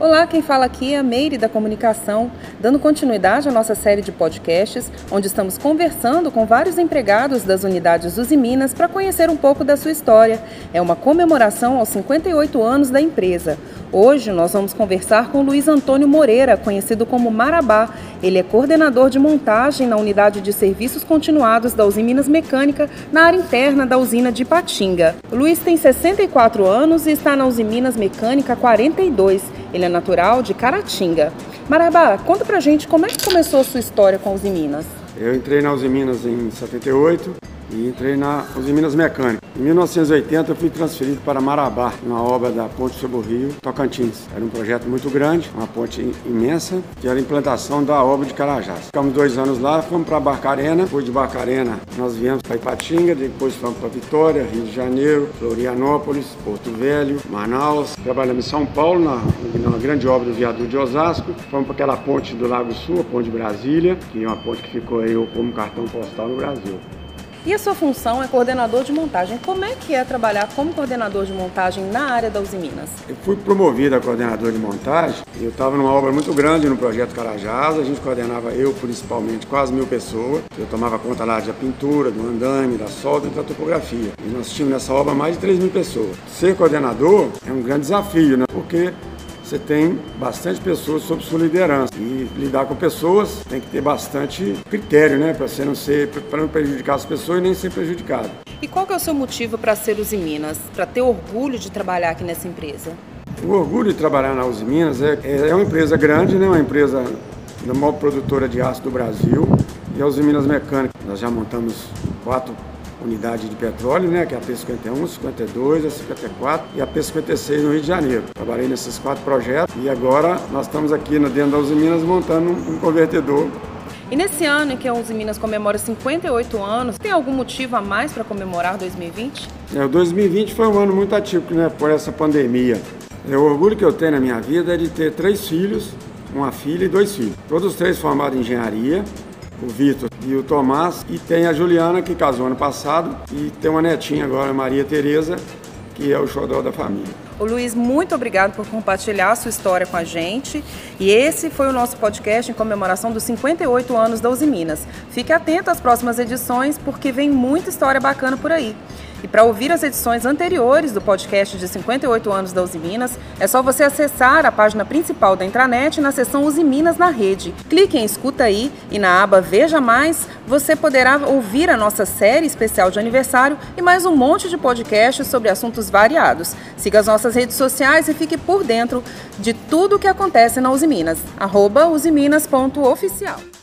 Olá, quem fala aqui é a Meire da Comunicação, dando continuidade à nossa série de podcasts, onde estamos conversando com vários empregados das unidades Uzi Minas para conhecer um pouco da sua história. É uma comemoração aos 58 anos da empresa. Hoje nós vamos conversar com Luiz Antônio Moreira, conhecido como Marabá. Ele é coordenador de montagem na unidade de serviços continuados da Uzi Minas Mecânica, na área interna da usina de Patinga. Luiz tem 64 anos e está na Uzi Minas Mecânica há 42. Ele natural de Caratinga. Marabá, conta pra gente como é que começou a sua história com Uzi Minas. Eu entrei na Uzi Minas em 78 e entrei na Uzi Minas Mecânica. Em 1980 eu fui transferido para Marabá, uma obra da Ponte sobre o Rio, Tocantins. Era um projeto muito grande, uma ponte imensa, que era a implantação da obra de Carajás. Ficamos dois anos lá, fomos para Barcarena, depois de Barcarena nós viemos para Ipatinga, depois fomos para Vitória, Rio de Janeiro, Florianópolis, Porto Velho, Manaus. Trabalhamos em São Paulo, na, na grande obra do viaduto de Osasco. Fomos para aquela ponte do Lago Sul, a ponte de Brasília, que é uma ponte que ficou aí como cartão postal no Brasil. E a sua função é coordenador de montagem. Como é que é trabalhar como coordenador de montagem na área da Uzi Minas? Eu fui promovido a coordenador de montagem. Eu estava numa obra muito grande no projeto Carajás. A gente coordenava, eu principalmente, quase mil pessoas. Eu tomava conta lá da pintura, do andame, da solda e da topografia. E nós tínhamos nessa obra mais de 3 mil pessoas. Ser coordenador é um grande desafio, né? Porque você tem bastante pessoas sob sua liderança. E lidar com pessoas tem que ter bastante critério, né? Para você não ser, para não prejudicar as pessoas e nem ser prejudicado. E qual que é o seu motivo para ser Uzi Minas? Para ter orgulho de trabalhar aqui nessa empresa? O orgulho de trabalhar na Uzi Minas é, é uma empresa grande, né? Uma empresa da maior produtora de aço do Brasil. E a Uzi Minas Mecânica, nós já montamos quatro unidade de petróleo, né, que é a P51, 52, a 54 e a P56 no Rio de Janeiro. Trabalhei nesses quatro projetos e agora nós estamos aqui dentro da Uzi Minas montando um convertedor e nesse ano em que a Uzi Minas comemora 58 anos, tem algum motivo a mais para comemorar 2020? É, o 2020 foi um ano muito atípico, né, por essa pandemia. É, o orgulho que eu tenho na minha vida é de ter três filhos, uma filha e dois filhos. Todos os três formados em engenharia, o Vitor e o Tomás. E tem a Juliana, que casou ano passado, e tem uma netinha agora, Maria Tereza, que é o xodó da família. O Luiz, muito obrigado por compartilhar a sua história com a gente. E esse foi o nosso podcast em comemoração dos 58 anos da Uzi Minas. Fique atento às próximas edições, porque vem muita história bacana por aí. E para ouvir as edições anteriores do podcast de 58 anos da Uzi Minas, é só você acessar a página principal da intranet na seção Uzi Minas na rede. Clique em Escuta aí e na aba Veja Mais você poderá ouvir a nossa série especial de aniversário e mais um monte de podcasts sobre assuntos variados. Siga as nossas redes sociais e fique por dentro de tudo o que acontece na Uzi Minas. Arroba usiminas.oficial.